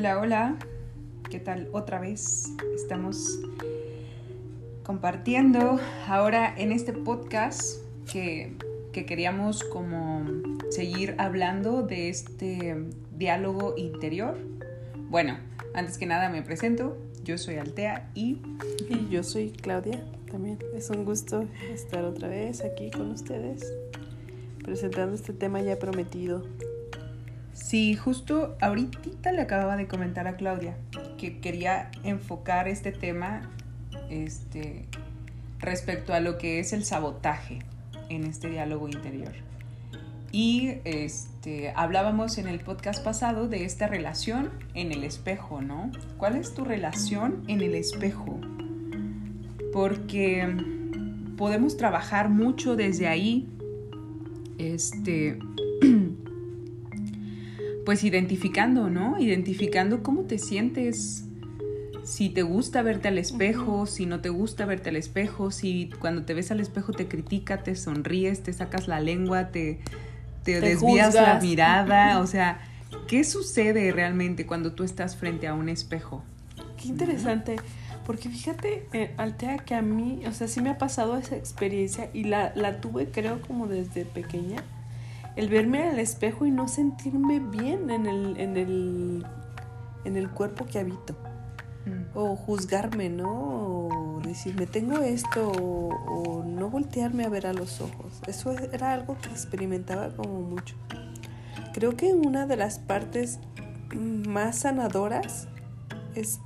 Hola, hola. ¿Qué tal? Otra vez estamos compartiendo ahora en este podcast que, que queríamos como seguir hablando de este diálogo interior. Bueno, antes que nada me presento. Yo soy Altea y... Y yo soy Claudia. También es un gusto estar otra vez aquí con ustedes presentando este tema ya prometido. Sí, justo ahorita le acababa de comentar a Claudia que quería enfocar este tema este, respecto a lo que es el sabotaje en este diálogo interior. Y este, hablábamos en el podcast pasado de esta relación en el espejo, ¿no? ¿Cuál es tu relación en el espejo? Porque podemos trabajar mucho desde ahí, este, pues identificando, ¿no? Identificando cómo te sientes, si te gusta verte al espejo, si no te gusta verte al espejo, si cuando te ves al espejo te critica, te sonríes, te sacas la lengua, te, te, desvías la mirada, o sea, ¿qué sucede realmente cuando tú estás frente a un espejo? Qué interesante. Porque fíjate, eh, Altea, que a mí, o sea, sí me ha pasado esa experiencia y la, la tuve creo como desde pequeña el verme al espejo y no sentirme bien en el, en el, en el cuerpo que habito. Mm. O juzgarme, ¿no? O decirme, tengo esto, o, no voltearme a ver a los ojos. Eso era algo que experimentaba como mucho. Creo que una de las partes más sanadoras es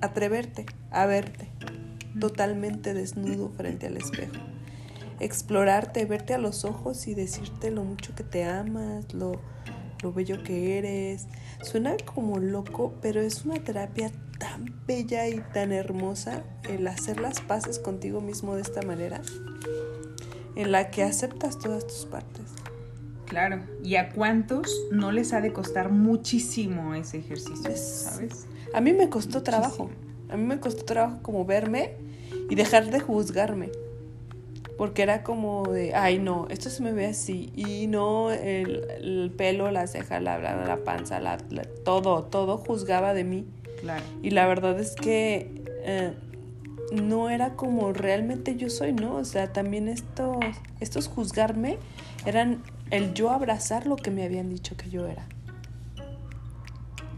atreverte a verte mm. totalmente desnudo frente al espejo explorarte, verte a los ojos y decirte lo mucho que te amas, lo, lo bello que eres. Suena como loco, pero es una terapia tan bella y tan hermosa el hacer las paces contigo mismo de esta manera, en la que aceptas todas tus partes. Claro, y a cuántos no les ha de costar muchísimo ese ejercicio, ¿sabes? A mí me costó trabajo, a mí me costó trabajo como verme y dejar de juzgarme porque era como de, ay no, esto se me ve así, y no el, pelo, la ceja, la, la, panza, la, todo, todo juzgaba de mí. Claro. Y la verdad es que eh, no era como realmente yo soy, ¿no? O sea, también estos, estos juzgarme eran el yo abrazar lo que me habían dicho que yo era.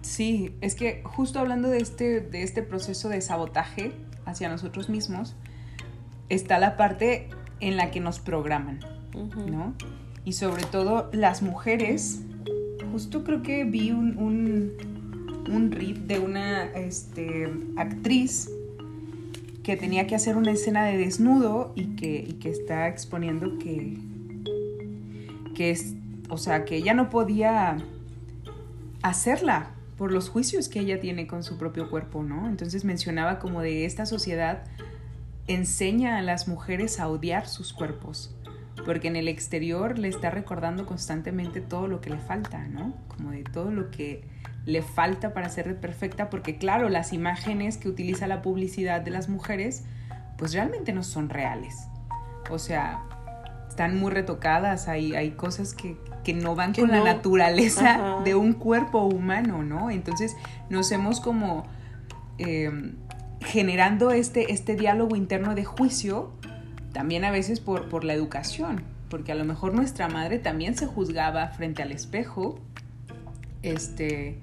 Sí, es que justo hablando de este, de este proceso de sabotaje hacia nosotros mismos, está la parte en la que nos programan, ¿no? Y sobre todo las mujeres, justo creo que vi un, un, un de una este, actriz que tenía que hacer una escena de desnudo y que, y que está exponiendo que, que es, o sea, que ella no podía hacerla por los juicios que ella tiene con su propio cuerpo, ¿no? Entonces mencionaba como de esta sociedad enseña a las mujeres a odiar sus cuerpos, porque en el exterior le está recordando constantemente todo lo que le falta, ¿no? Como de todo lo que le falta para ser perfecta, porque claro, las imágenes que utiliza la publicidad de las mujeres, pues realmente no son reales. O sea, están muy retocadas, hay, hay cosas que, no van con la naturaleza de un cuerpo humano, ¿no? Entonces nos hemos como... Em, generando este, este diálogo interno de juicio, también a veces por, por la educación, porque a lo mejor nuestra madre también se juzgaba frente al espejo, este,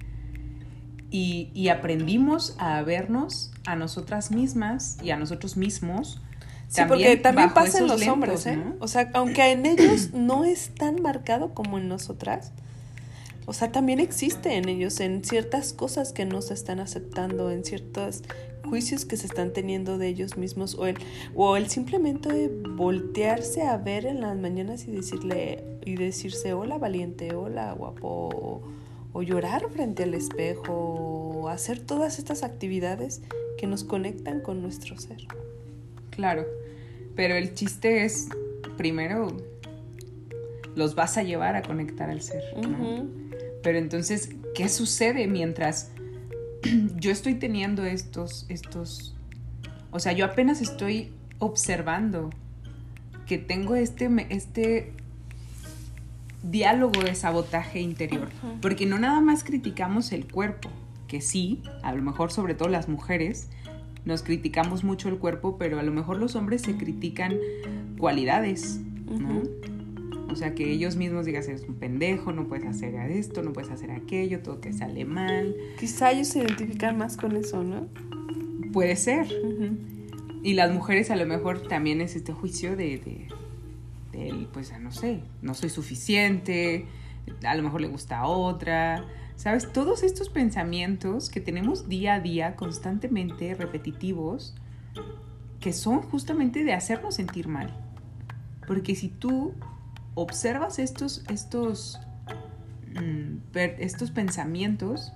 y, aprendimos a vernos a nosotras mismas y a nosotros mismos. Sí, porque también pasa en los hombres, ¿eh? O sea, aunque en ellos no es tan marcado como en nosotras, o sea, también existe en ellos, en ciertas cosas que no se están aceptando, en ciertos juicios que se están teniendo de ellos mismos, o el, o el simplemente voltearse a ver en las mañanas y decirle, y decirse hola valiente, hola guapo, o, llorar frente al espejo, o hacer todas estas actividades que nos conectan con nuestro ser. Claro, pero el chiste es, primero, los vas a llevar a conectar al ser. Pero entonces, ¿qué sucede mientras yo estoy teniendo estos, estos, o sea, yo apenas estoy observando que tengo este, este diálogo de sabotaje interior, porque no nada más criticamos el cuerpo, que sí, a lo mejor sobre todo las mujeres, nos criticamos mucho el cuerpo, pero a lo mejor los hombres se critican cualidades, ¿no? O sea, que ellos mismos digan, eres un pendejo, no puedes hacer esto, no puedes hacer aquello, todo te sale mal. Quizá ellos se identifican más con eso, ¿no? Puede ser. Y las mujeres a lo mejor también es este juicio de, de, de, pues no sé, no soy suficiente, a lo mejor le gusta a otra. ¿Sabes? Todos estos pensamientos que tenemos día a día, constantemente repetitivos, que son justamente de hacernos sentir mal. Porque si tú observas estos, estos, mm, estos pensamientos,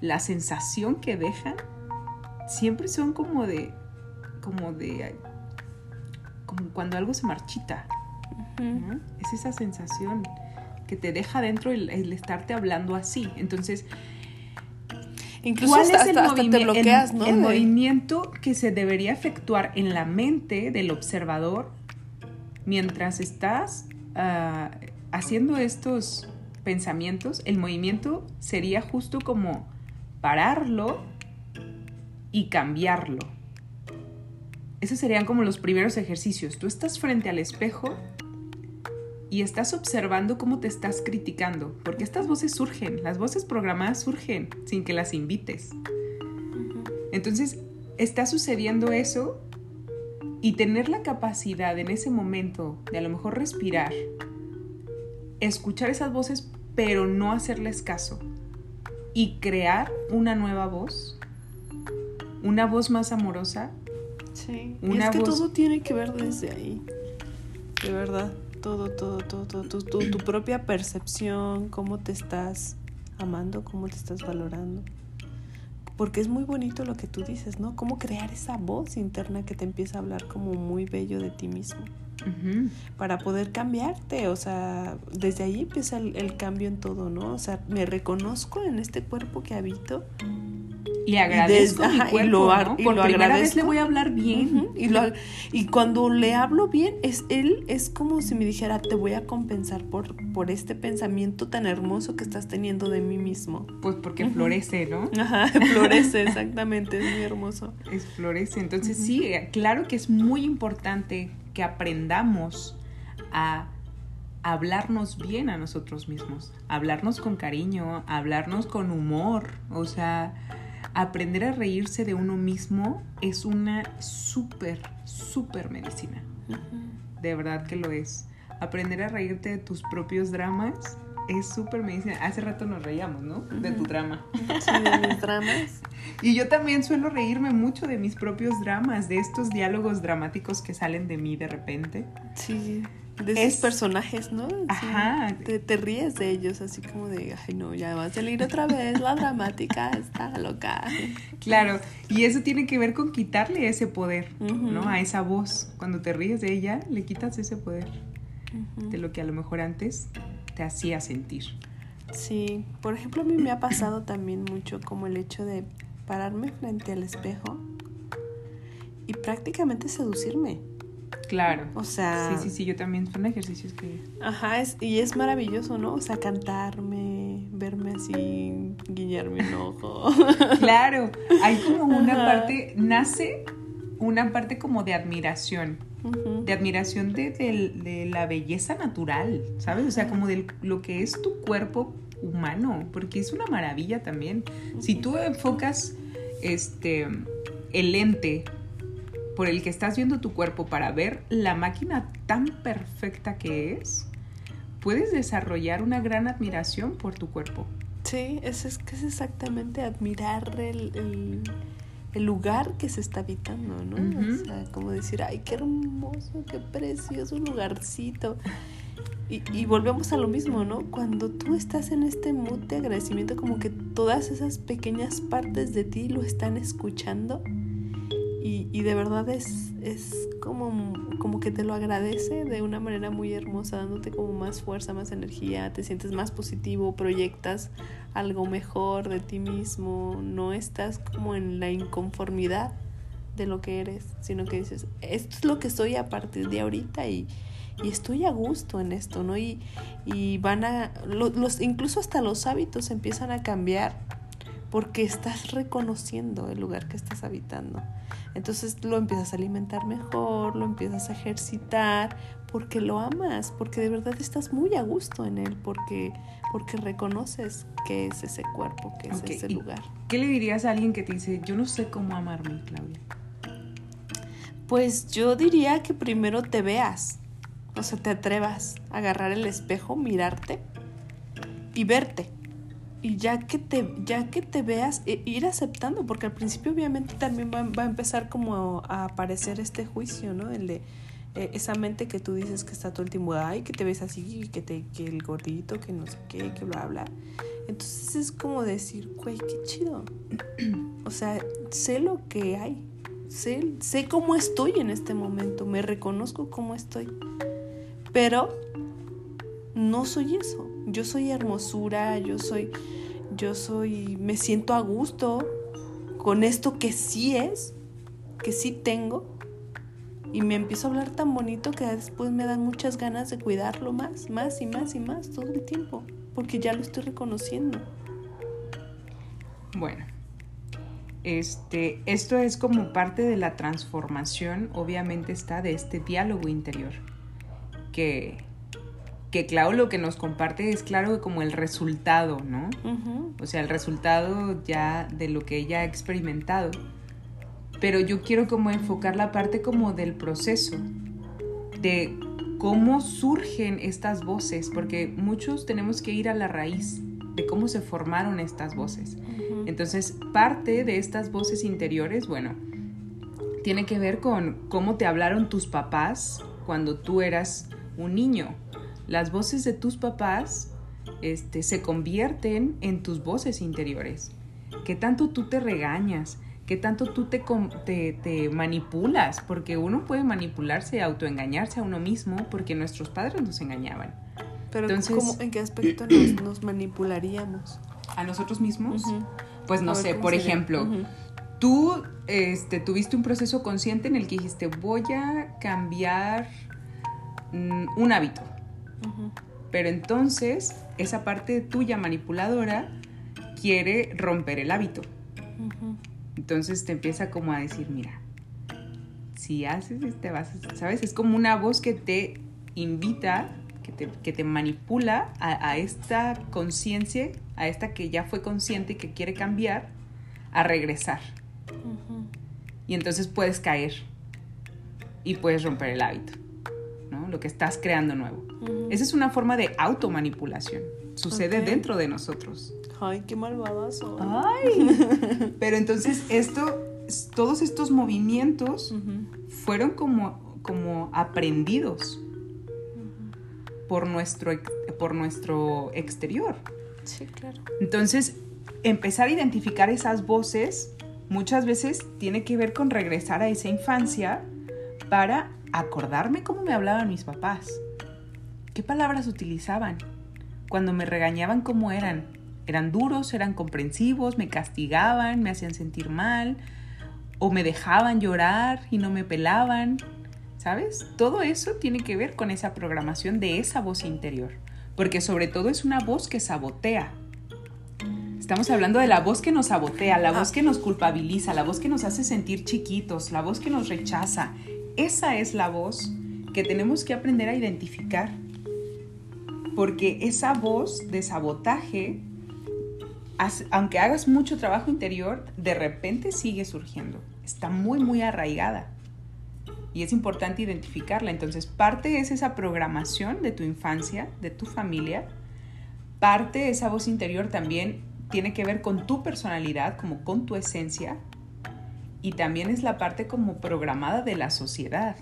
la sensación que dejan, siempre son como de, como de, como cuando algo se marchita. Es esa sensación que te deja dentro el, estarte hablando así. Entonces, Incluso ¿cuál es el, te bloqueas, el, el movimiento que se debería efectuar en la mente del observador mientras estás Ah, haciendo estos pensamientos, el movimiento sería justo como pararlo y cambiarlo. Esos serían como los primeros ejercicios. Tú estás frente al espejo y estás observando cómo te estás criticando, porque estas voces surgen, las voces programadas surgen sin que las invites. Entonces, está sucediendo eso y tener la capacidad en ese momento de a lo mejor respirar, escuchar esas voces pero no hacerles caso y crear una nueva voz, una voz más amorosa. Sí, es que todo tiene que ver desde ahí, de verdad, todo, todo, todo, todo, tu, tu propia percepción, cómo te estás amando, cómo te estás valorando porque es muy bonito lo que tú dices, ¿no? Cómo crear esa voz interna que te empieza a hablar como muy bello de ti mismo. Para poder cambiarte, o sea, desde ahí empieza el, cambio en todo, ¿no? O sea, me reconozco en este cuerpo que habito y agradezco y, mi cuerpo, lo, ¿no? Por primera vez le voy a hablar bien. y, lo, y cuando le hablo bien, es él es como si me dijera, te voy a compensar por, por este pensamiento tan hermoso que estás teniendo de mí mismo. Pues porque florece, ¿no? Ajá, florece, exactamente, es muy hermoso. Es florece. Entonces sí, claro que es muy importante que aprendamos a hablarnos bien a nosotros mismos, hablarnos con cariño, hablarnos con humor, o sea, aprender a reírse de uno mismo es una súper, súper medicina. De verdad que lo es. Aprender a reírte de tus propios dramas es súper medicina. Hace rato nos reíamos, ¿no? De tu drama. Sí, de mis dramas. y yo también suelo reírme mucho de mis propios dramas, de estos diálogos dramáticos que salen de mí de repente. Sí de esos personajes, ¿no? Ajá. Te, ríes de ellos, así como de, ay, no, ya va a salir otra vez la dramática, está loca. Claro, y eso tiene que ver con quitarle ese poder, ¿no? A esa voz. Cuando te ríes de ella, le quitas ese poder de lo que a lo mejor antes te hacía sentir. Sí, por ejemplo, a mí me ha pasado también mucho como el hecho de pararme frente al espejo y prácticamente seducirme. Claro. O sea. Sí, sí, sí, yo también. Son ejercicios que. Ajá, es, y es maravilloso, ¿no? O sea, cantarme, verme así, guiñarme un ojo. claro. Hay como una parte. Nace una parte como de admiración. De admiración de, de, la belleza natural, ¿sabes? O sea, como de lo que es tu cuerpo humano, porque es una maravilla también. Si tú enfocas este el lente por el que estás viendo tu cuerpo para ver la máquina tan perfecta que es, puedes desarrollar una gran admiración por tu cuerpo. Sí, es, es que es exactamente admirar el, lugar que se está habitando, ¿no? O sea, como decir, ay, qué hermoso, qué precioso lugarcito. Y, y, volvemos a lo mismo, ¿no? Cuando tú estás en este mood de agradecimiento, como que todas esas pequeñas partes de ti lo están escuchando y, de verdad es, es como, como que te lo agradece de una manera muy hermosa, dándote como más fuerza, más energía, te sientes más positivo, proyectas algo mejor de ti mismo, no estás como en la inconformidad de lo que eres, sino que dices, esto es lo que soy a partir de ahorita y, y estoy a gusto en esto, ¿no? Y, y van a, los, incluso hasta los hábitos empiezan a cambiar porque estás reconociendo el lugar que estás habitando. Entonces lo empiezas a alimentar mejor, lo empiezas a ejercitar, porque lo amas, porque de verdad estás muy a gusto en él, porque, porque reconoces que es ese cuerpo, que es ese lugar. ¿Qué le dirías a alguien que te dice, yo no sé cómo amarme, Claudia? Pues yo diría que primero te veas, o sea, te atrevas a agarrar el espejo, mirarte y verte. Y ya que te, ya que te veas, e ir aceptando, porque al principio obviamente también va, va, a empezar como a aparecer este juicio, ¿no? El de eh, esa mente que tú dices que está todo el tiempo, ay, que te ves así, que, te, que el gordito, que no sé qué, que bla, bla. Entonces es como decir, güey, qué chido. o sea, sé lo que hay, sé, sé cómo estoy en este momento, me reconozco cómo estoy. Pero no soy eso. Yo soy hermosura, yo soy, yo soy, me siento a gusto con esto que sí es, que sí tengo y me empiezo a hablar tan bonito que después me dan muchas ganas de cuidarlo más, más y más y más todo el tiempo, porque ya lo estoy reconociendo. Bueno, este, esto es como parte de la transformación, obviamente está de este diálogo interior, que, que Clau lo que nos comparte es claro como el resultado, ¿no? O sea, el resultado ya de lo que ella ha experimentado pero yo quiero como enfocar la parte como del proceso, de cómo surgen estas voces, porque muchos tenemos que ir a la raíz de cómo se formaron estas voces. Entonces, parte de estas voces interiores, bueno, tiene que ver con cómo te hablaron tus papás cuando tú eras un niño. Las voces de tus papás este, se convierten en tus voces interiores. ¿Qué tanto tú te regañas? qué tanto tú te, te, manipulas, porque uno puede manipularse, autoengañarse a uno mismo, porque nuestros padres nos engañaban. Pero ¿en qué aspecto nos, manipularíamos? ¿A nosotros mismos? Pues no sé, por ejemplo, tú este, tuviste un proceso consciente en el que dijiste, voy a cambiar mm, un hábito. Pero entonces esa parte tuya manipuladora quiere romper el hábito. Entonces te empieza como a decir, mira, si haces, este, vas a, ¿sabes? Es como una voz que te invita, que te, manipula a, esta conciencia, a esta que ya fue consciente y que quiere cambiar, a regresar. Y entonces puedes caer y puedes romper el hábito, ¿no? Lo que estás creando nuevo. Esa es una forma de automanipulación. Sucede dentro de nosotros. Ay, qué malvadas Ay. Pero entonces esto, todos estos movimientos fueron como, como aprendidos por, nuestro, por nuestro exterior. Sí, claro. Entonces, empezar a identificar esas voces muchas veces tiene que ver con regresar a esa infancia para acordarme cómo me hablaban mis papás. ¿Qué palabras utilizaban? Cuando me regañaban, ¿cómo eran? eran duros, eran comprensivos, me castigaban, me hacían sentir mal, o me dejaban llorar y no me pelaban, ¿sabes? Todo eso tiene que ver con esa programación de esa voz interior, porque sobre todo es una voz que sabotea. Estamos hablando de la voz que nos sabotea, la voz que nos culpabiliza, la voz que nos hace sentir chiquitos, la voz que nos rechaza. Esa es la voz que tenemos que aprender a identificar, porque esa voz de sabotaje aunque hagas mucho trabajo interior, de repente sigue surgiendo. Está muy, muy arraigada. Y es importante identificarla. Entonces, parte es esa programación de tu infancia, de tu familia. Parte esa voz interior también tiene que ver con tu personalidad, como con tu esencia. Y también es la parte como programada de la sociedad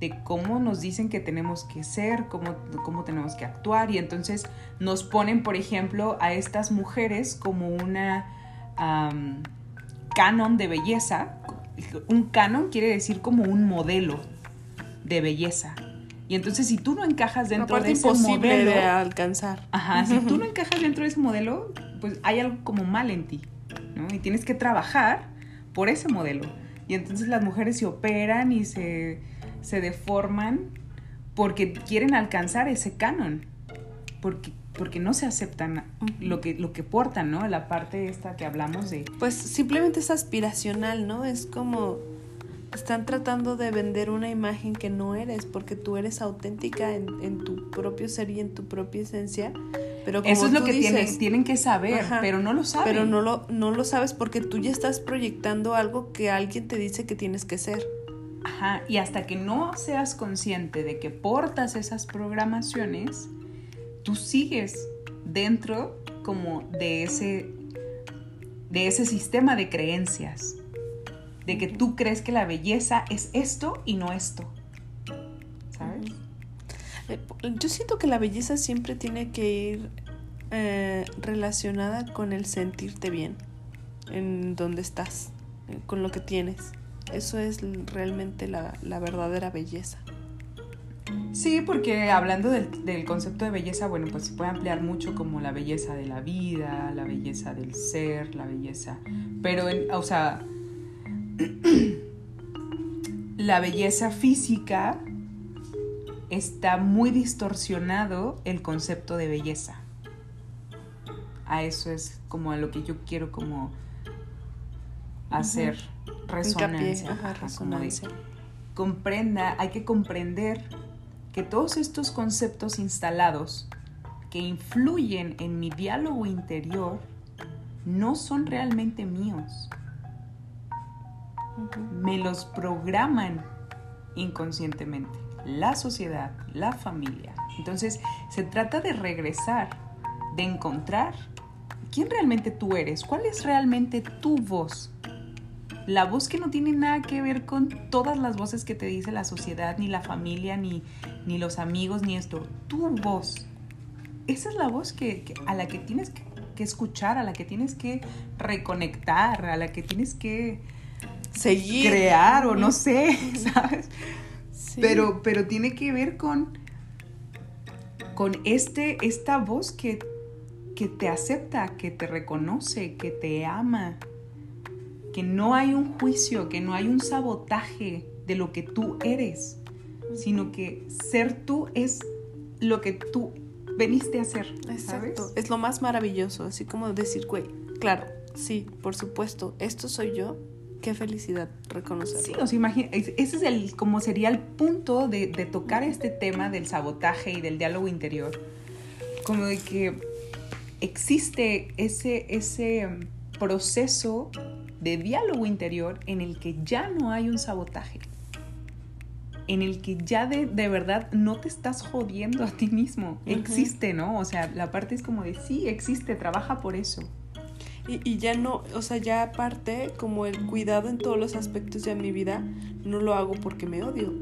de cómo nos dicen que tenemos que ser, cómo, cómo tenemos que actuar y entonces nos ponen, por ejemplo, a estas mujeres como una canon de belleza. Un canon quiere decir como un modelo de belleza. Y entonces si tú no encajas dentro de ese modelo... de alcanzar. Ajá, si tú no encajas dentro de ese modelo, pues hay algo como mal en ti, ¿no? Y tienes que trabajar por ese modelo. Y entonces las mujeres se operan y se se deforman porque quieren alcanzar ese canon. porque, porque no se aceptan lo que, lo que portan, ¿no? La parte esta que hablamos de... Pues simplemente es aspiracional, ¿no? Es como están tratando de vender una imagen que no eres, porque tú eres auténtica en, en tu propio ser y en tu propia esencia. Pero como Eso es lo que dices, tienen, tienen que saber, Ajá. pero no lo saben. Pero no lo, no lo sabes porque tú ya estás proyectando algo que alguien te dice que tienes que ser. Ajá, y hasta que no seas consciente de que portas esas programaciones, tú sigues dentro como de ese de ese sistema de creencias, de que tú crees que la belleza es esto y no esto. ¿Sabes? Yo siento que la belleza siempre tiene que ir eh, relacionada con el sentirte bien en donde estás, con lo que tienes. Eso es realmente la, la verdadera belleza. Sí, porque hablando del, del concepto de belleza, bueno, pues se puede ampliar mucho como la belleza de la vida, la belleza del ser, la belleza. Pero, en, o sea, la belleza física está muy distorsionado el concepto de belleza. A eso es como a lo que yo quiero como hacer resonancia. Hincapié, ajá, resonancia. comprenda, hay que comprender que todos estos conceptos instalados que influyen en mi diálogo interior no son realmente míos. Me los programan inconscientemente la sociedad, la familia. Entonces se trata de regresar, de encontrar quién realmente tú eres, cuál es realmente tu voz. La voz que no tiene nada que ver con todas las voces que te dice la sociedad, ni la familia, ni, ni los amigos, ni esto. Tu voz. Esa es la voz que, que- a la que tienes que, que escuchar, a la que tienes que reconectar, a la que tienes que Seguir. crear o no sé, ¿sabes? Sí. Pero, pero tiene que ver con, con este, esta voz que, que te acepta, que te reconoce, que te ama, que no hay un juicio, que no hay un sabotaje de lo que tú eres, sino que ser tú es lo que tú veniste a ser. Exacto. ¿sabes? Es lo más maravilloso. Así como decir, güey, claro, sí, por supuesto, esto soy yo. Qué felicidad reconocerlo. Sí, sea, imagina, es- ese es el, como sería el punto de, de tocar este tema del sabotaje y del diálogo interior. Como de que existe ese, ese um, proceso de diálogo interior en el que ya no hay un sabotaje. En el que ya de, de verdad no te estás jodiendo a ti mismo. Existe, ¿no? O sea, la parte es como de sí, existe, trabaja por eso. Y, y ya no, o sea, ya aparte, como el cuidado en todos los aspectos de mi vida, no lo hago porque me odio,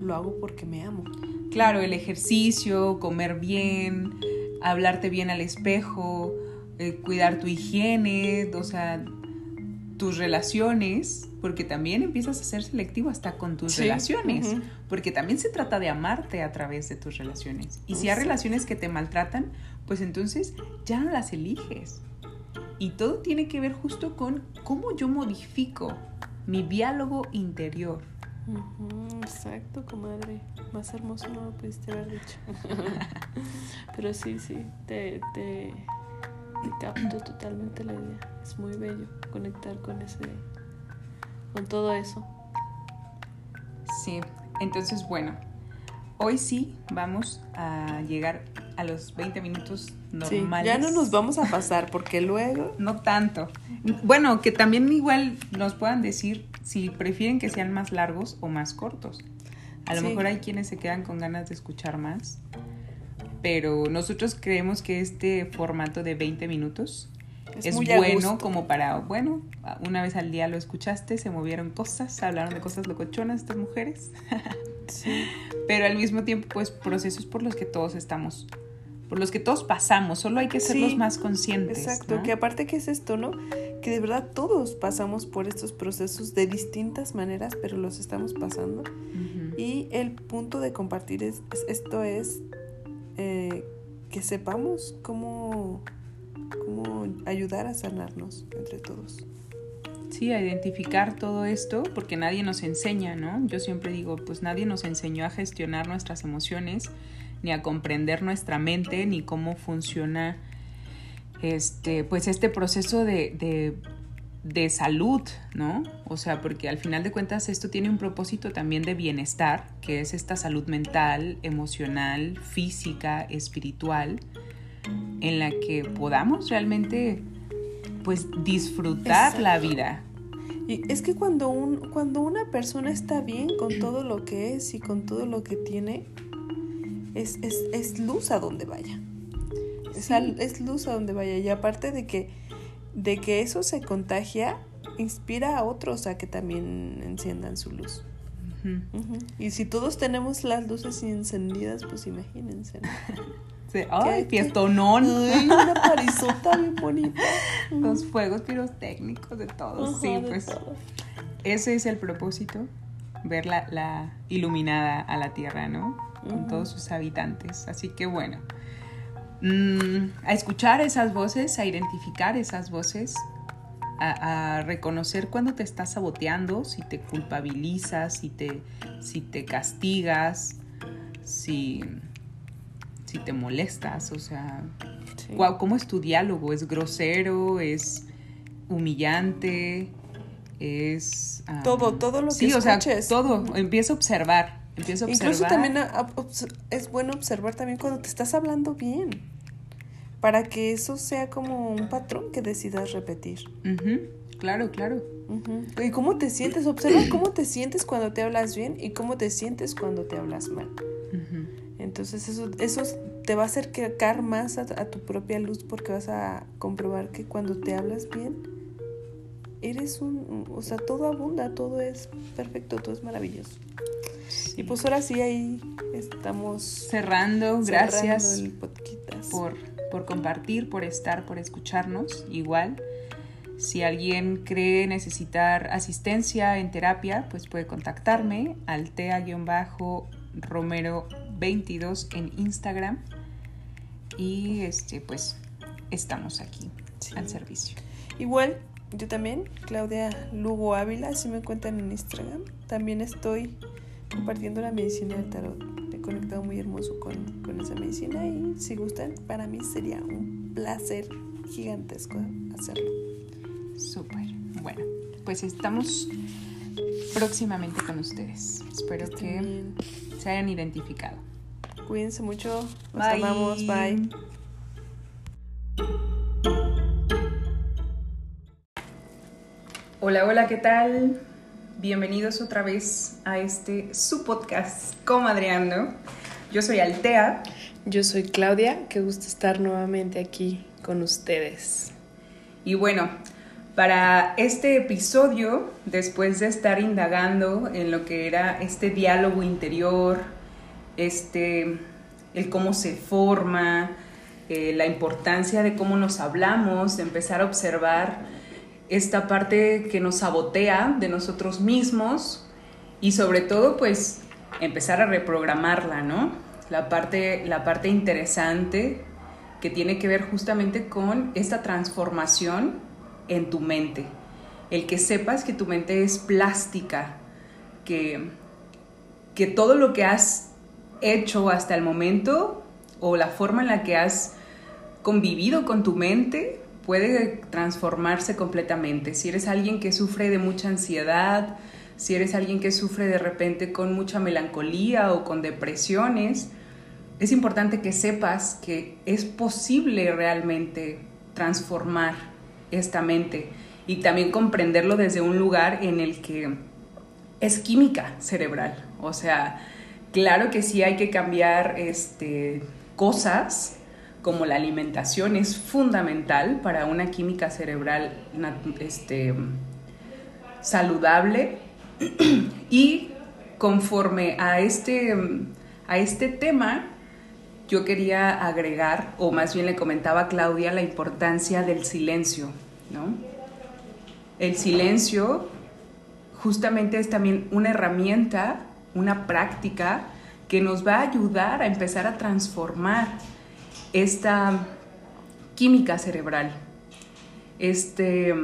lo hago porque me amo. Claro, el ejercicio, comer bien, hablarte bien al espejo, eh, cuidar tu higiene, o sea, tus relaciones, porque también empiezas a ser selectivo hasta con tus Sí, relaciones, porque también se trata de amarte a través de tus relaciones. Y si hay relaciones que te maltratan, pues entonces ya no las eliges. Y todo tiene que ver justo con cómo yo modifico mi diálogo interior. Exacto, comadre. Más hermoso no lo pudiste haber dicho. Pero sí, sí, te, te, te capto totalmente la idea. Es muy bello conectar con ese, con todo eso. Sí, entonces bueno, hoy sí vamos a llegar a los 20 minutos Sí, normales. ya no nos vamos a pasar porque luego No tanto. Bueno, que también igual nos puedan decir si prefieren que sean más largos o más cortos. A lo Sí. mejor hay quienes se quedan con ganas de escuchar más, pero nosotros creemos que este formato de 20 minutos es, bueno como para, bueno, una vez al día lo escuchaste, se movieron cosas, hablaron de cosas locochonas estas mujeres. Sí. pero al mismo tiempo pues procesos por los que todos estamos por los que todos pasamos solo hay que ser Sí, más conscientes Exacto, ¿no? que aparte que es esto, ¿no? Que de verdad todos pasamos por estos procesos de distintas maneras, pero los estamos pasando. Y el punto de compartir es, es- esto es eh, que sepamos cómo, cómo ayudar a sanarnos entre todos. sí a identificar todo esto porque nadie nos enseña no yo siempre digo pues nadie nos enseñó a gestionar nuestras emociones ni a comprender nuestra mente, ni cómo funciona este, pues este proceso de, de, salud, ¿no? O sea, porque al final de cuentas esto tiene un propósito también de bienestar, que es esta salud mental, emocional, física, espiritual, en la que podamos realmente, pues, disfrutar la vida. Y es que cuando, un, cuando una persona está bien con todo lo que es y con todo lo que tiene, es, es, es luz a donde vaya. Es, luz a donde vaya. Y aparte de que, de que eso se contagia, inspira a otros a que también enciendan su luz. Y si todos tenemos las luces encendidas, pues imagínense. Ay, fiestonón. Ay, una parisota bien bonita. Los fuegos pirotécnicos de todos. sí, pues. Ese es el propósito, ver la, iluminada a la tierra, ¿no? Con todos sus habitantes. Así que bueno. Mm, a escuchar esas voces, a identificar esas voces, a, reconocer cuando te estás saboteando, si te culpabilizas, si te, si te castigas, si, si te molestas, o sea, ¿cómo es tu diálogo? ¿Es grosero? ¿Es humillante? ¿Es... todo, todo lo que sí, o sea, todo, empieza a observar. A observar. Incluso también es bueno observar también cuando te estás hablando bien para que eso sea como un patrón que decidas repetir. Claro, claro. ¿Y cómo te sientes? Observa cómo te sientes cuando te hablas bien y cómo te sientes cuando te hablas mal. Entonces eso, eso te va a hacer acercar más a, tu propia luz porque vas a comprobar que cuando te hablas bien, eres un, o sea, todo abunda, todo es perfecto, todo es maravilloso. Y pues ahora sí, ahí estamos cerrando. Gracias por por compartir, por estar, por escucharnos. Igual, si alguien cree necesitar asistencia en terapia, pues puede contactarme al tea-romero22 en Instagram. Y este, pues estamos aquí al servicio. Igual, yo también, Claudia Lugo Ávila, si me encuentran en Instagram. También estoy compartiendo la medicina del tarot conectado muy hermoso con, con esa medicina y si gustan, para mí sería un placer gigantesco hacerlo. Súper. Bueno, pues estamos próximamente con ustedes. Espero que se hayan identificado. Cuídense mucho. Nos amamos. Bye. Hola, hola, ¿qué tal? Bienvenidos otra vez a este su podcast Comadreando. Yo soy Altea. Yo soy Claudia, qué gusto estar nuevamente aquí con ustedes. Y bueno, para este episodio, después de estar indagando en lo que era este diálogo interior, este, el cómo se forma, eh, la importancia de cómo nos hablamos, de empezar a observar esta parte que nos sabotea de nosotros mismos y sobre todo pues empezar a reprogramarla, ¿no? La parte, la parte interesante que tiene que ver justamente con esta transformación en tu mente. El que sepas que tu mente es plástica, que, que todo lo que has hecho hasta el momento o la forma en la que has convivido con tu mente puede transformarse completamente. Si eres alguien que sufre de mucha ansiedad, si eres alguien que sufre de repente con mucha melancolía o con depresiones, es importante que sepas que es posible realmente transformar esta mente y también comprenderlo desde un lugar en el que es química cerebral. O sea, claro que sí hay que cambiar este, cosas, como la alimentación es fundamental para una química cerebral este, saludable y conforme a este, a este tema, yo quería agregar, o más bien le comentaba a Claudia, la importancia del silencio, ¿no? El silencio justamente es también una herramienta, una práctica que nos va a ayudar a empezar a transformar esta química cerebral, este,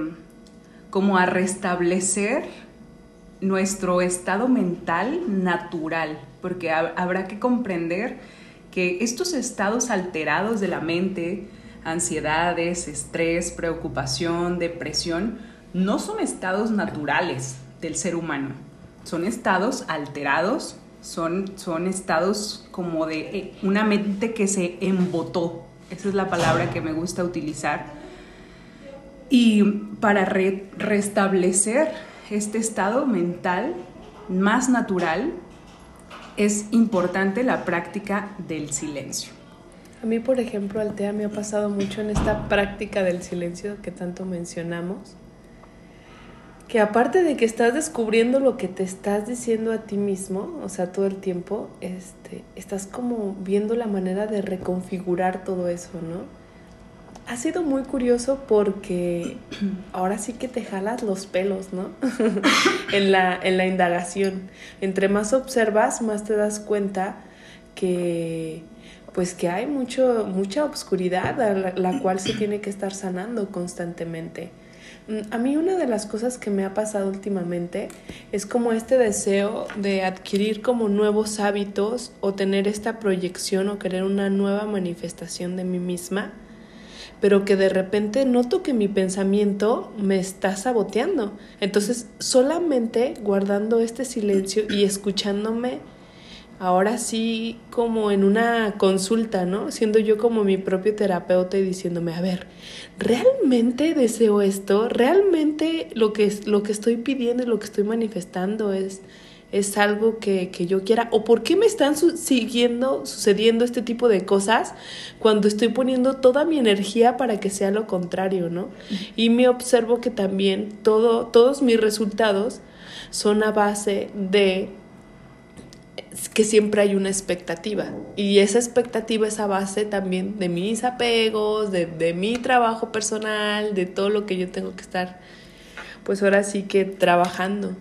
como a restablecer nuestro estado mental natural, porque habrá que comprender que estos estados alterados de la mente, ansiedades, estrés, preocupación, depresión, no son estados naturales del ser humano, son estados alterados, son, son estados como de eh, una mente que se embotó, esa es la palabra que me gusta utilizar. Y para restablecer este estado mental más natural, es importante la práctica del silencio. A mí, por ejemplo, Altea me ha pasado mucho en esta práctica del silencio que tanto mencionamos, que aparte de que estás descubriendo lo que te estás diciendo a ti mismo, o sea, todo el tiempo, este, estás como viendo la manera de reconfigurar todo eso, ¿no? Ha sido muy curioso porque ahora sí que te jalas los pelos, ¿no? en, la, en la indagación. Entre más observas, más te das cuenta que pues que hay mucho, mucha obscuridad a la, cual se tiene que estar sanando constantemente. Mm, a mí una de las cosas que me ha pasado últimamente es como este deseo de adquirir como nuevos hábitos o tener esta proyección o querer una nueva manifestación de mí misma pero que de repente noto que mi pensamiento me está saboteando. Entonces, solamente guardando este silencio y escuchándome, ahora sí como en una consulta, ¿no? Siendo yo como mi propio terapeuta y diciéndome, a ver, ¿realmente deseo esto? ¿Realmente lo que, lo que estoy pidiendo y lo que estoy manifestando es es algo que, yo quiera o por qué me están siguiendo, sucediendo este tipo de cosas cuando estoy poniendo toda mi energía para que sea lo contrario, ¿no? Y me observo que también todo, todos mis resultados son a base de que siempre hay una expectativa y esa expectativa es a base también de mis apegos, de, de mi trabajo personal, de todo lo que yo tengo que estar pues ahora sí que trabajando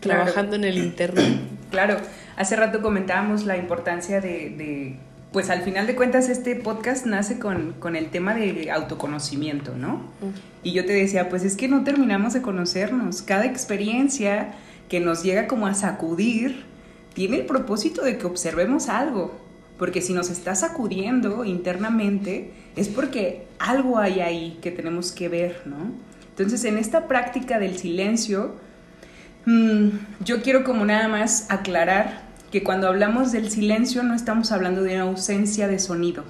trabajando en el interno. Claro, hace rato comentábamos la importancia de, pues al final de cuentas este podcast nace con, con el tema de autoconocimiento, ¿no? Y yo te decía, pues es que no terminamos de conocernos. Cada experiencia que nos llega como a sacudir tiene el propósito de que observemos algo. Porque si nos está sacudiendo internamente es porque algo hay ahí que tenemos que ver, ¿no? Entonces en esta práctica del silencio, Mm, yo quiero como nada más aclarar que cuando hablamos del silencio no estamos hablando de una ausencia de sonido.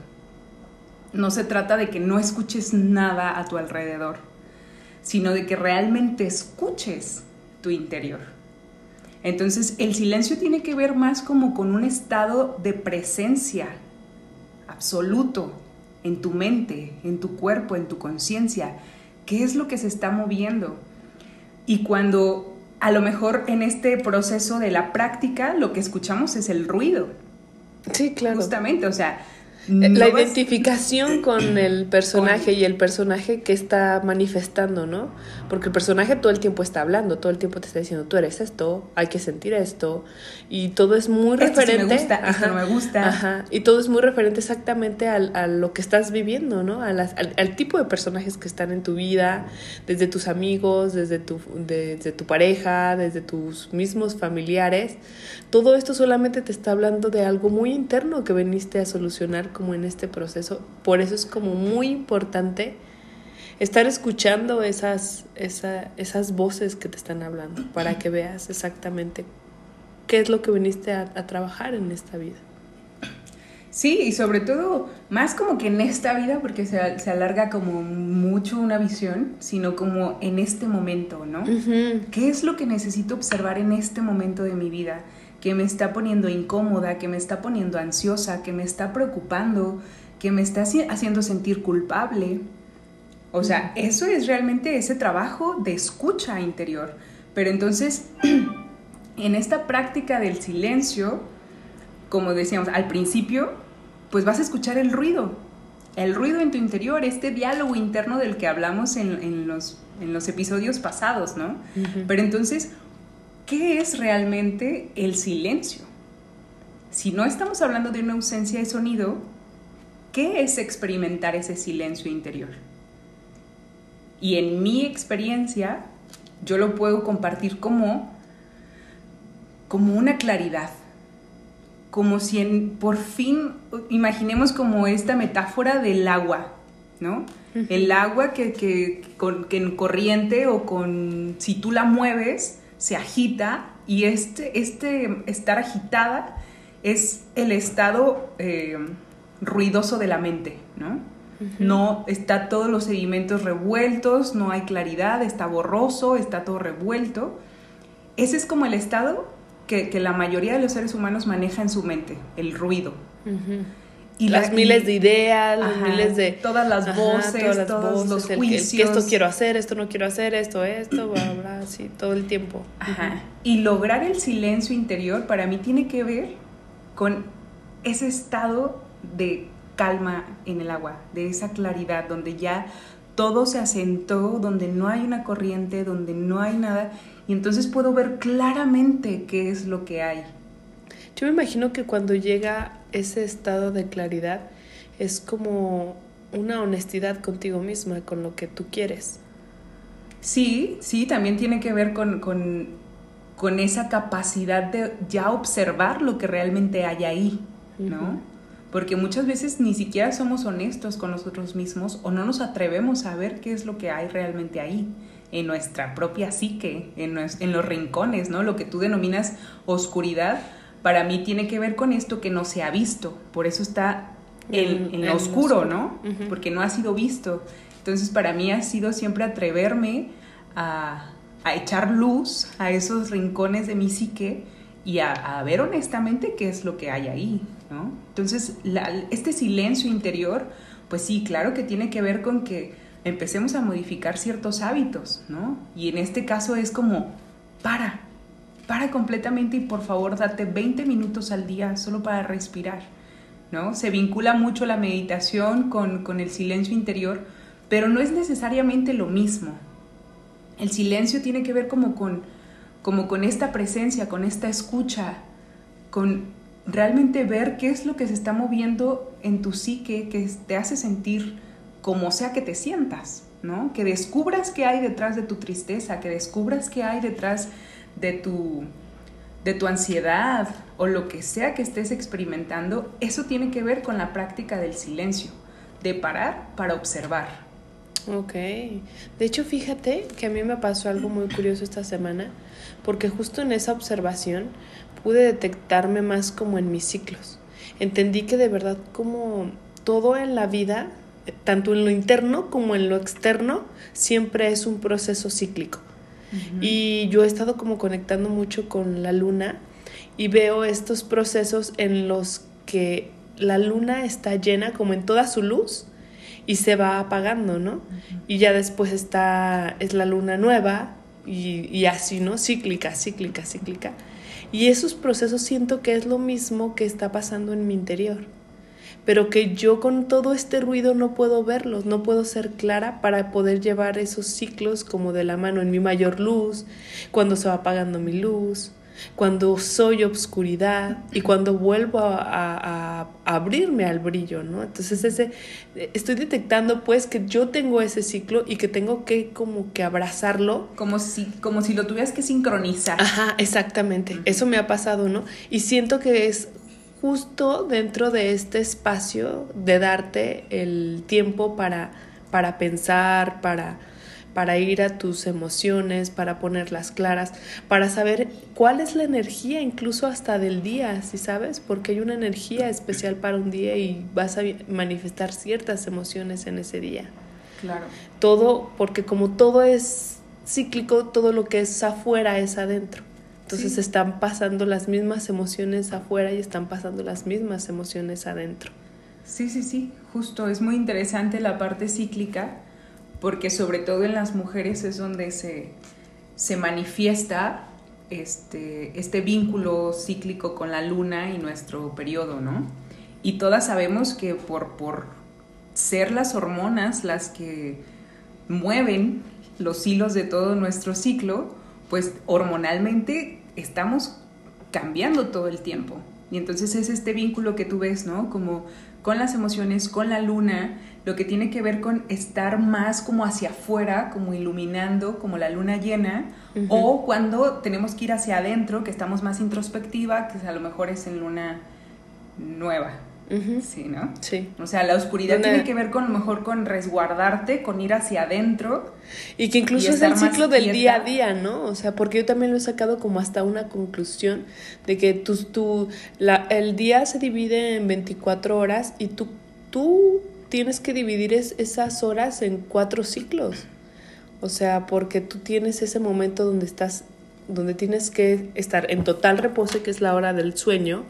No se trata de que no escuches nada a tu alrededor, sino de que realmente escuches tu interior. Entonces el silencio tiene que ver más como con un estado de presencia absoluto en tu mente, en tu cuerpo, en tu conciencia. ¿Qué es lo que se está moviendo? Y cuando a lo mejor en este proceso de la práctica lo que escuchamos es el ruido. Sí, claro. Justamente, o sea, eh, la identificación con el personaje y el personaje que está manifestando, ¿no? Porque el personaje todo el tiempo está hablando, todo el tiempo te está diciendo, tú eres esto, hay que sentir esto, y todo es muy referente. me gusta, esto no me gusta. Ajá, y todo es muy referente exactamente al, a lo que estás viviendo, ¿no? A al, tipo de personajes que están en tu vida, desde tus amigos, desde tu, desde tu pareja, desde tus mismos familiares. Todo esto solamente te está hablando de algo muy interno que veniste a solucionar como en este proceso. Por eso es como muy importante estar escuchando esas, esas voces que te están hablando para que veas exactamente qué es lo que viniste a, trabajar en esta vida. Sí, y sobre todo, más como que en esta vida, porque se, se alarga como mucho una visión, sino como en este momento, ¿no? ¿Qué es lo que necesito observar en este momento de mi vida? Que me está poniendo incómoda, que me está poniendo ansiosa, que me está preocupando, que me está haciendo sentir culpable. O sea, eso es realmente ese trabajo de escucha interior. Pero entonces, en esta práctica del silencio, como decíamos al principio, pues vas a escuchar el ruido, el ruido en tu interior, este diálogo interno del que hablamos en, los, en los, episodios pasados, ¿no? Pero entonces, ¿qué es realmente el silencio? Si no estamos hablando de una ausencia de sonido, ¿qué es experimentar ese silencio interior? Y en mi experiencia, yo lo puedo compartir como, como una claridad, como si en, por fin, imaginemos como esta metáfora del agua, ¿no? El agua que, que, con, que en corriente o con, si tú la mueves, se agita y este, este estar agitada es el estado eh, ruidoso de la mente, ¿no? No está todos los sedimentos revueltos, no hay claridad, está borroso, está todo revuelto. Ese es como el estado que, la mayoría de los seres humanos maneja en su mente, el ruido. Y las miles de ideas, las miles de... Todas las voces, todos los juicios. que esto quiero hacer, esto no quiero hacer, esto, esto, bla, bla, sí, todo el tiempo. Ajá. Y lograr el silencio interior para mí tiene que ver con ese estado de calma en el agua, de esa claridad, donde ya todo se asentó, donde no hay una corriente, donde no hay nada, y entonces puedo ver claramente qué es lo que hay. Yo me imagino que cuando llega ese estado de claridad es como una honestidad contigo misma, con lo que tú quieres. Sí, sí, también tiene que ver con, con, con esa capacidad de ya observar lo que realmente hay ahí, ¿no? porque muchas veces ni siquiera somos honestos con nosotros mismos o no nos atrevemos a ver qué es lo que hay realmente ahí, en nuestra propia psique, en, los rincones, ¿no? Lo que tú denominas oscuridad, para mí tiene que ver con esto que no se ha visto, por eso está en, lo oscuro, ¿no? Porque no ha sido visto. Entonces para mí ha sido siempre atreverme a, echar luz a esos rincones de mi psique y a ver honestamente qué es lo que hay ahí. Entonces, este silencio interior, pues sí, claro que tiene que ver con que empecemos a modificar ciertos hábitos, ¿no? Y en este caso es como, para, para completamente y por favor date 20 minutos al día solo para respirar, ¿no? Se vincula mucho la meditación con, con el silencio interior, pero no es necesariamente lo mismo. El silencio tiene que ver como con, como con esta presencia, con esta escucha, con realmente ver qué es lo que se está moviendo en tu psique que te hace sentir como sea que te sientas, ¿no? Que descubras qué hay detrás de tu tristeza, que descubras qué hay detrás de tu de tu ansiedad o lo que sea que estés experimentando, eso tiene que ver con la práctica del silencio, de parar para observar. Ok. De hecho, fíjate que a mí me pasó algo muy curioso esta semana, porque justo en esa observación pude detectarme más como en mis ciclos. Entendí que de verdad como todo en la vida, tanto en lo interno como en lo externo, siempre es un proceso cíclico. Y yo he estado como conectando mucho con la luna y veo estos procesos en los que la luna está llena como en toda su luz y se va apagando, ¿no? Y ya después está, es la luna nueva y, y así, ¿no? Cíclica, cíclica, cíclica. Y esos procesos siento que es lo mismo que está pasando en mi interior, pero que yo con todo este ruido no puedo verlos, no puedo ser clara para poder llevar esos ciclos como de la mano en mi mayor luz, cuando se va apagando mi luz, cuando soy obscuridad y cuando vuelvo a, abrirme al brillo, ¿no? Entonces ese, estoy detectando pues que yo tengo ese ciclo y que tengo que como que abrazarlo. Como si, como si lo tuvieras que sincronizar. Ajá, exactamente. Eso me ha pasado, ¿no? Y siento que es justo dentro de este espacio de darte el tiempo para, para pensar, para para ir a tus emociones, para ponerlas claras, para saber cuál es la energía incluso hasta del día, si sabes, porque hay una energía especial para un día y vas a manifestar ciertas emociones en ese día. Claro. Todo, porque como todo es cíclico, todo lo que es afuera es adentro. Entonces están pasando las mismas emociones afuera y están pasando las mismas emociones adentro. Sí, sí, sí, justo. Es muy interesante la parte cíclica porque sobre todo en las mujeres es donde se, se manifiesta este, este vínculo cíclico con la luna y nuestro periodo, ¿no? Y todas sabemos que por, por ser las hormonas las que mueven los hilos de todo nuestro ciclo, pues hormonalmente estamos cambiando todo el tiempo. Y entonces es este vínculo que tú ves, ¿no? Como con las emociones, con la luna, lo que tiene que ver con estar más como hacia afuera, como iluminando, como la luna llena, o cuando tenemos que ir hacia adentro, que estamos más introspectiva, que a lo mejor es en luna nueva. Sí, ¿no? Sí. O sea, la oscuridad tiene que ver con lo mejor con resguardarte, con ir hacia adentro. Y que incluso es el ciclo del día a día, ¿no? O sea, porque yo también lo he sacado como hasta una conclusión de que tu, tu, la, el día se divide en 24 horas y tú, tú tienes que dividir esas horas en cuatro ciclos. O sea, porque tú tienes ese momento donde estás, donde tienes que estar en total reposo, que es la hora del sueño,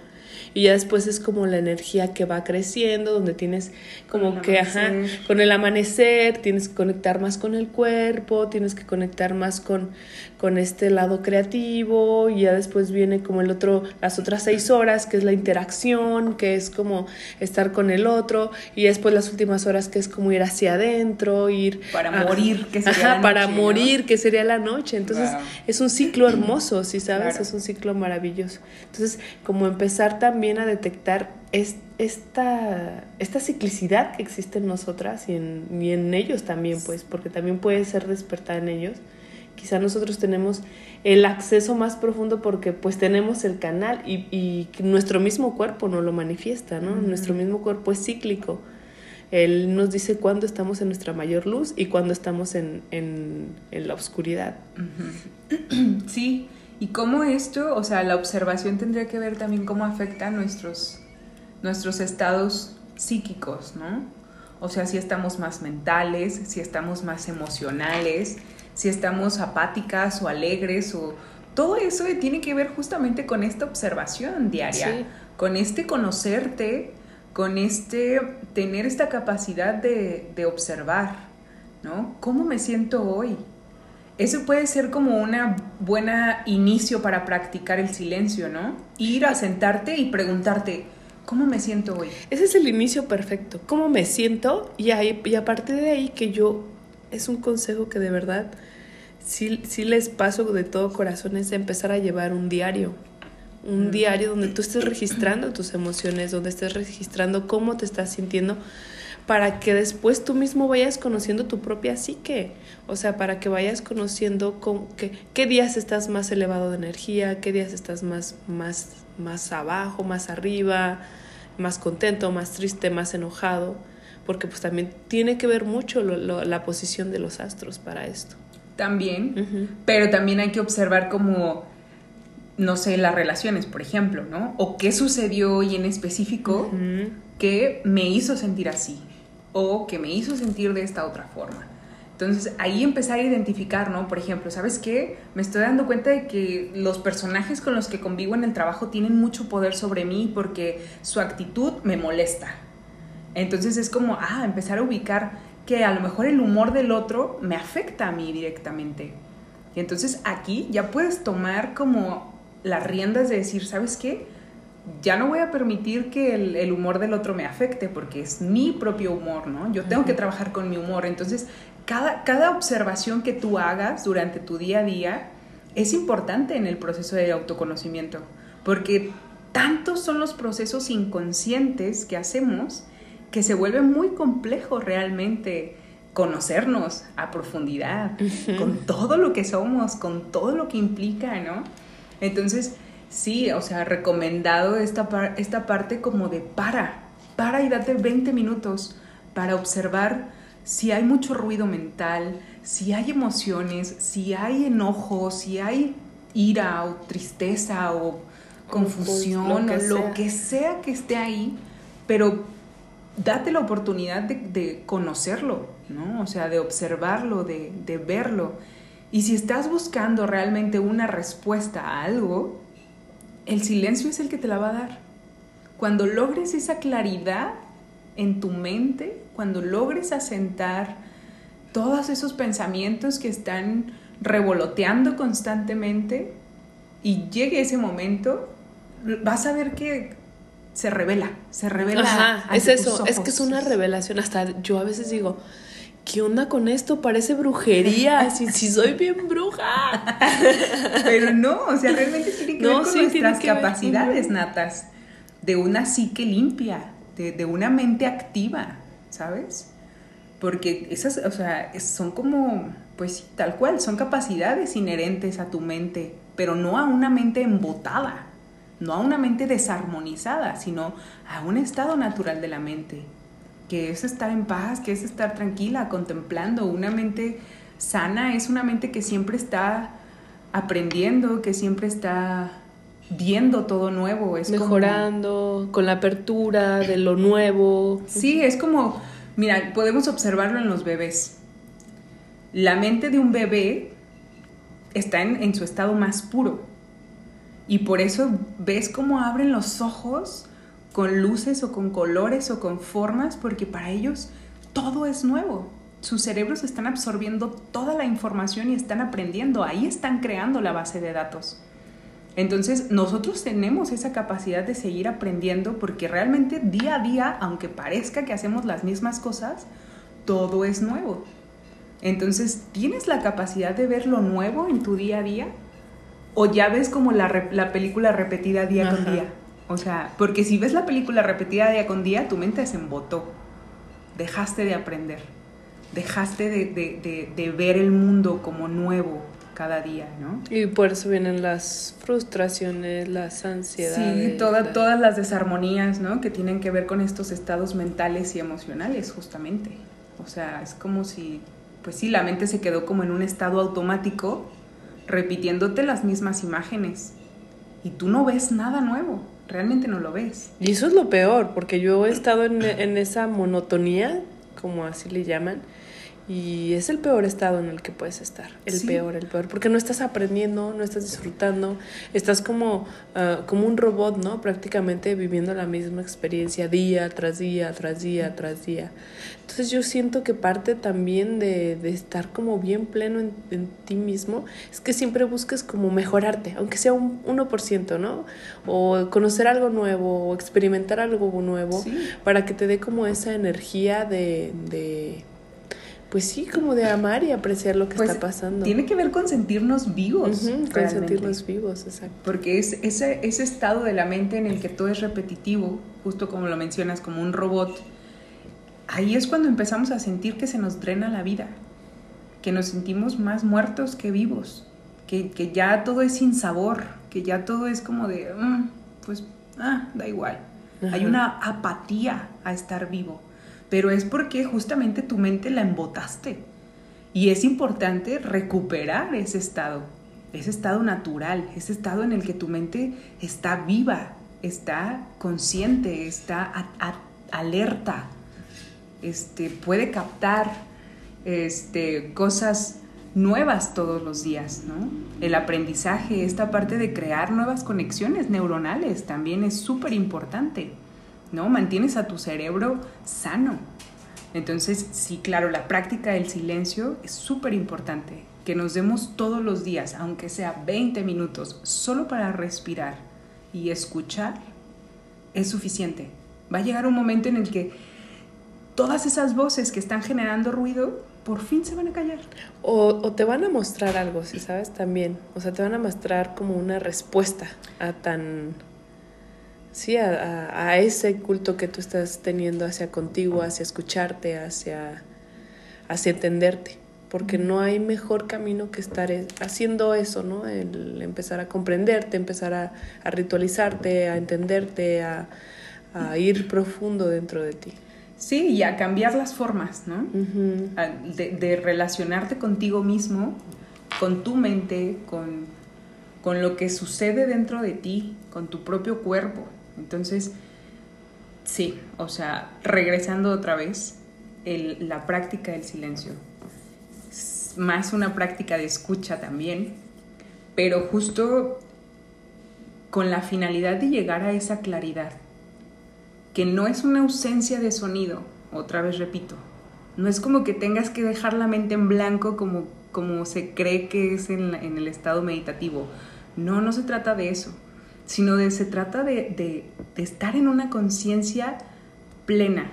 y ya después es como la energía que va creciendo, donde tienes como que, ajá, con el amanecer, tienes que conectar más con el cuerpo, tienes que conectar más con, con este lado creativo, y ya después viene como el otro, las otras seis horas, que es la interacción, que es como estar con el otro, y después las últimas horas, que es como ir hacia adentro, ir... Para morir, que sería ajá, para morir, que sería la noche. Entonces, es un ciclo hermoso, ¿sí sabes? Es un ciclo maravilloso. Entonces, como empezar también a detectar esta, esta ciclicidad que existe en nosotras y en, y en ellos también, pues, porque también puede ser despertar en ellos. Quizá nosotros tenemos el acceso más profundo porque pues tenemos el canal y, y nuestro mismo cuerpo nos lo manifiesta, ¿no? Nuestro mismo cuerpo es cíclico. Él nos dice cuándo estamos en nuestra mayor luz y cuándo estamos en, en, en la oscuridad. Sí, y cómo esto, o sea, la observación tendría que ver también cómo afecta nuestros, nuestros estados psíquicos, ¿no? O sea, si estamos más mentales, si estamos más emocionales, si estamos apáticas o alegres o todo eso tiene que ver justamente con esta observación diaria, con este conocerte, con este tener esta capacidad de, de observar, ¿no? ¿Cómo me siento hoy? Eso puede ser como una buena inicio para practicar el silencio, ¿no? Ir a sentarte y preguntarte, ¿cómo me siento hoy? Ese es el inicio perfecto. ¿Cómo me siento? Y, ahí, y a partir de ahí que yo, es un consejo que de verdad sí, sí les paso de todo corazón, es empezar a llevar un diario. Un diario donde tú estés registrando tus emociones, donde estés registrando cómo te estás sintiendo para que después tú mismo vayas conociendo tu propia psique, o sea, para que vayas conociendo qué días estás más elevado de energía, qué días estás más, más, más abajo, más arriba, más contento, más triste, más enojado, porque pues también tiene que ver mucho la posición de los astros para esto. También, pero también hay que observar como no sé, las relaciones, por ejemplo, ¿no? O qué sucedió hoy en específico que me hizo sentir así o que me hizo sentir de esta otra forma. Entonces ahí empezar a identificar, ¿no? Por ejemplo, ¿sabes qué? Me estoy dando cuenta de que los personajes con los que convivo en el trabajo tienen mucho poder sobre mí porque su actitud me molesta. Entonces es como, ah, empezar a ubicar que a lo mejor el humor del otro me afecta a mí directamente. Y entonces aquí ya puedes tomar como las riendas de decir, ¿sabes qué? Ya no voy a permitir que el, humor del otro me afecte porque es mi propio humor, ¿no? Yo tengo que trabajar con mi humor. Entonces, cada, cada observación que tú hagas durante tu día a día es importante en el proceso de autoconocimiento porque tantos son los procesos inconscientes que hacemos que se vuelve muy complejo realmente conocernos a profundidad, con todo lo que somos, con todo lo que implica, ¿no? Entonces, Sí, o sea, recomendado esta, esta parte como de para, para y date 20 minutos para observar si hay mucho ruido mental, si hay emociones, si hay enojo, si hay ira o tristeza o confusión o lo que sea que esté ahí, pero date la oportunidad de, conocerlo, ¿no? O sea, de observarlo, de, de verlo. Y si estás buscando realmente una respuesta a algo, el silencio es el que te la va a dar. Cuando logres esa claridad en tu mente, cuando logres asentar todos esos pensamientos que están revoloteando constantemente y llegue ese momento, vas a ver que se revela, se revela. Ajá, es eso, es que es una revelación. Hasta yo a veces digo, ¿qué onda con esto? Parece brujería, si, si soy bien bruja. Pero no, o sea, realmente que ver con nuestras capacidades natas, de una psique limpia, de, una mente activa, ¿sabes? Porque esas, o sea, son como, pues tal cual, son capacidades inherentes a tu mente, pero no a una mente embotada, no a una mente desarmonizada, sino a un estado natural de la mente, que es estar en paz, que es estar tranquila, contemplando. Una mente sana es una mente que siempre está aprendiendo, que siempre está viendo todo nuevo. Es Mejorando, con la apertura de lo nuevo. Sí, es como, mira, podemos observarlo en los bebés. La mente de un bebé está en, en su estado más puro. Y por eso ves cómo abren los ojos con luces o con colores o con formas, porque para ellos todo es nuevo. Sus cerebros están absorbiendo toda la información y están aprendiendo. Ahí están creando la base de datos. Entonces nosotros tenemos esa capacidad de seguir aprendiendo porque realmente día a día, aunque parezca que hacemos las mismas cosas, todo es nuevo. Entonces, ¿tienes la capacidad de ver lo nuevo en tu día a día? ¿O ya ves como la, la película repetida día con día? O sea, porque si ves la película repetida día con día, tu mente se embotó. Dejaste de aprender. Dejaste de, de, de ver el mundo como nuevo, cada día, ¿no? Y por eso vienen las frustraciones, las ansiedades. Sí, todas las desarmonías, ¿no? Que tienen que ver con estos estados mentales y emocionales, justamente. O sea, es como si, pues sí, la mente se quedó como en un estado automático, repitiéndote las mismas imágenes. Y tú no ves nada nuevo, realmente no lo ves. Y eso es lo peor, porque yo he estado en, en esa monotonía, como así le llaman, y es el peor estado en el que puedes estar, el peor, el peor, porque no estás aprendiendo, no estás disfrutando, estás como, ah, como un robot, ¿no? Prácticamente viviendo la misma experiencia día tras día, tras día, tras día. Entonces yo siento que parte también de, de estar como bien pleno en, en, ti mismo es que siempre busques como mejorarte, aunque sea un 1%, ¿no? O conocer algo nuevo, o experimentar algo nuevo, para que te dé como esa energía de, de pues sí, como de amar y apreciar lo que pues está pasando. Tiene que ver con sentirnos vivos. con sentirnos vivos, exacto. Porque es ese, ese estado de la mente en el que todo es repetitivo, justo como lo mencionas, como un robot, ahí es cuando empezamos a sentir que se nos drena la vida, que nos sentimos más muertos que vivos, que, que ya todo es sin sabor, que ya todo es como de, mm, pues, ah, da igual. Hay una apatía a estar vivo pero es porque justamente tu mente la embotaste. Y es importante recuperar ese estado, ese estado natural, ese estado en el que tu mente está viva, está consciente, está alerta, este, puede captar este, cosas nuevas todos los días, ¿no? El aprendizaje, esta parte de crear nuevas conexiones neuronales también es súper importante. ¿No? Mantienes a tu cerebro sano. Entonces, sí, claro, la práctica del silencio es súper importante, que nos demos todos los días, aunque sea 20 minutos, solo para respirar y escuchar, es suficiente. Va a llegar un momento en el que todas esas voces que están generando ruido, por fin se van a callar. O, o te van a mostrar algo, si sabes, también. O sea, te van a mostrar como una respuesta a tan sí, a, ese culto que tú estás teniendo hacia contigo, hacia escucharte, hacia, hacia entenderte. Porque no hay mejor camino que estar haciendo eso, ¿no? El empezar a comprenderte, empezar a, ritualizarte, a entenderte, a, ir profundo dentro de ti. Sí, y a cambiar las formas, ¿no? de, de, relacionarte contigo mismo, con tu mente, con, con lo que sucede dentro de ti, con tu propio cuerpo. Entonces, sí, o sea, regresando otra vez, la práctica del silencio. Más una práctica de escucha también, pero justo con la finalidad de llegar a esa claridad, que no es una ausencia de sonido, otra vez repito, no es como que tengas que dejar la mente en blanco como, como se cree que es en, en el estado meditativo. No, no se trata de eso sino de, se trata de, estar en una conciencia plena,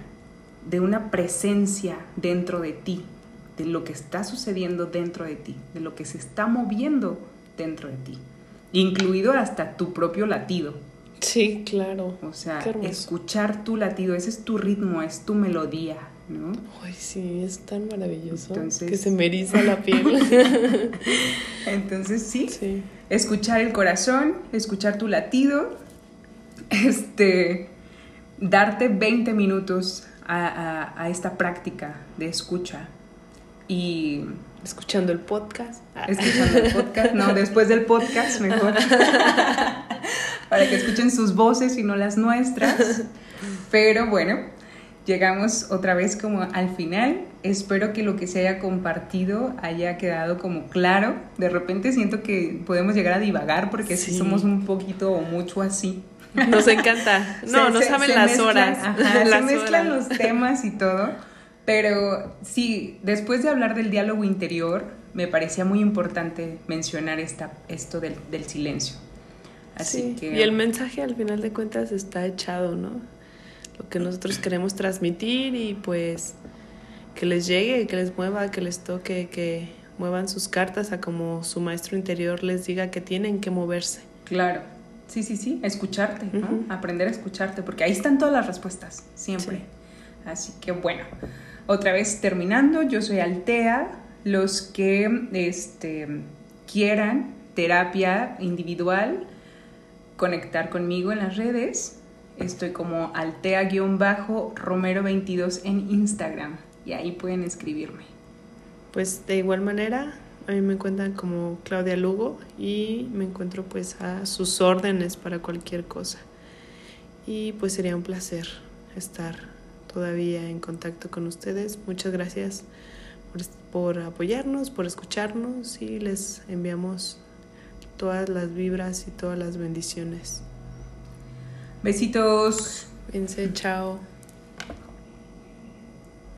de una presencia dentro de ti, de lo que está sucediendo dentro de ti, de lo que se está moviendo dentro de ti, incluido hasta tu propio latido. Sí, claro. O sea, escuchar tu latido, ese es tu ritmo, es tu melodía, ¿no? Ay, sí, es tan maravilloso que se me eriza la piel. Entonces, sí, sí, escuchar el corazón, escuchar tu latido este, darte 20 minutos a, esta práctica de escucha y... Escuchando el podcast. Escuchando el podcast, no, después del podcast mejor. Para que escuchen sus voces y no las nuestras. Pero bueno, llegamos otra vez como al final. Espero que lo que se haya compartido haya quedado como claro. De repente siento que podemos llegar a divagar porque sí. somos un poquito o mucho así. Nos encanta. No, no saben las horas. se mezclan los temas y todo. Pero sí, después de hablar del diálogo interior, me parecía muy importante mencionar esta, esto del, silencio. Así que... Y el mensaje al final de cuentas está echado, ¿no? Lo que nosotros queremos transmitir y pues que les llegue, que les mueva, que les toque, que muevan sus cartas a como su maestro interior les diga que tienen que moverse. Claro. Sí, sí, sí, escucharte, ¿no? Aprender a escucharte, porque ahí están todas las respuestas, siempre. Así que bueno, otra vez terminando, yo soy Altea, los que este, quieran terapia individual, conectar conmigo en las redes, estoy como Altea-Romero22 en Instagram y ahí pueden escribirme. Pues de igual manera, a mí me encuentran como Claudia Lugo y me encuentro pues a sus órdenes para cualquier cosa. Y pues sería un placer estar todavía en contacto con ustedes. Muchas gracias por, apoyarnos, por escucharnos y les enviamos todas las vibras y todas las bendiciones. Besitos. Pense, chao.